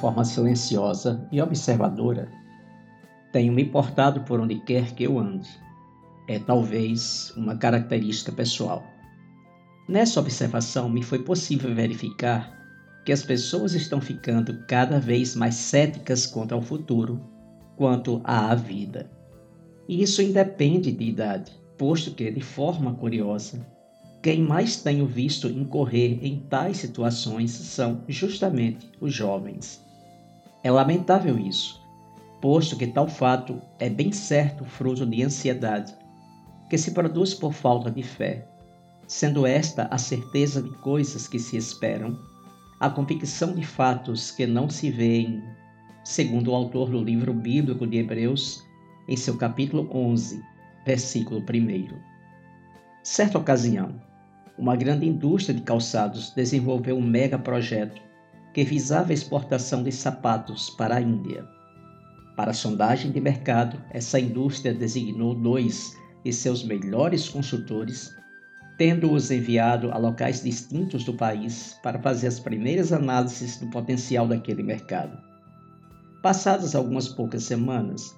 forma silenciosa e observadora, tenho me portado por onde quer que eu ande. É talvez uma característica pessoal. Nessa observação, me foi possível verificar que as pessoas estão ficando cada vez mais céticas quanto ao futuro, quanto à vida. E isso independe de idade, posto que, de forma curiosa, quem mais tenho visto incorrer em tais situações são justamente os jovens. É lamentável isso, posto que tal fato é bem certo fruto de ansiedade, que se produz por falta de fé, sendo esta a certeza de coisas que se esperam, a convicção de fatos que não se veem, segundo o autor do livro bíblico de Hebreus, em seu capítulo 11, versículo 1. Certa ocasião, uma grande indústria de calçados desenvolveu um mega projeto que visava a exportação de sapatos para a Índia. Para a sondagem de mercado, essa indústria designou dois de seus melhores consultores tendo-os enviado a locais distintos do país para fazer as primeiras análises do potencial daquele mercado. Passadas algumas poucas semanas,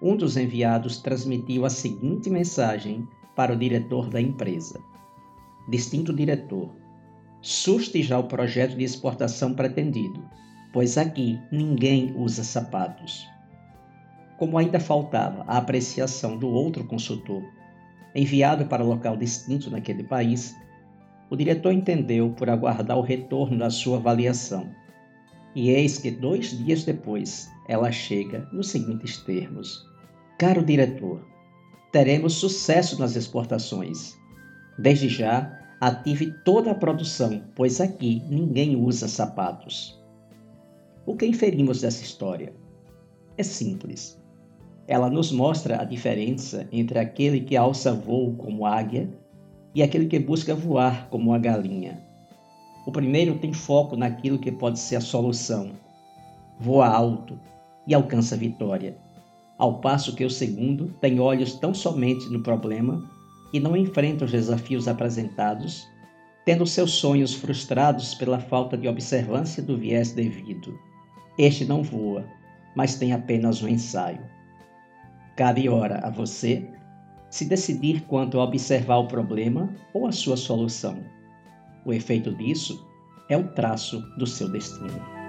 um dos enviados transmitiu a seguinte mensagem para o diretor da empresa: Distinto diretor, suste já o projeto de exportação pretendido, pois aqui ninguém usa sapatos. Como ainda faltava a apreciação do outro consultor, enviado para local distinto naquele país, o diretor entendeu por aguardar o retorno da sua avaliação. E eis que dois dias depois ela chega nos seguintes termos: Caro diretor, teremos sucesso nas exportações. Desde já, ative toda a produção, pois aqui ninguém usa sapatos. O que inferimos dessa história? É simples. Ela nos mostra a diferença entre aquele que alça voo como águia e aquele que busca voar como a galinha. O primeiro tem foco naquilo que pode ser a solução, voa alto e alcança a vitória, ao passo que o segundo tem olhos tão somente no problema e não enfrenta os desafios apresentados, tendo seus sonhos frustrados pela falta de observância do viés devido. Este não voa, mas tem apenas um ensaio. Cabe ora a você se decidir quanto a observar o problema ou a sua solução. O efeito disso é o traço do seu destino.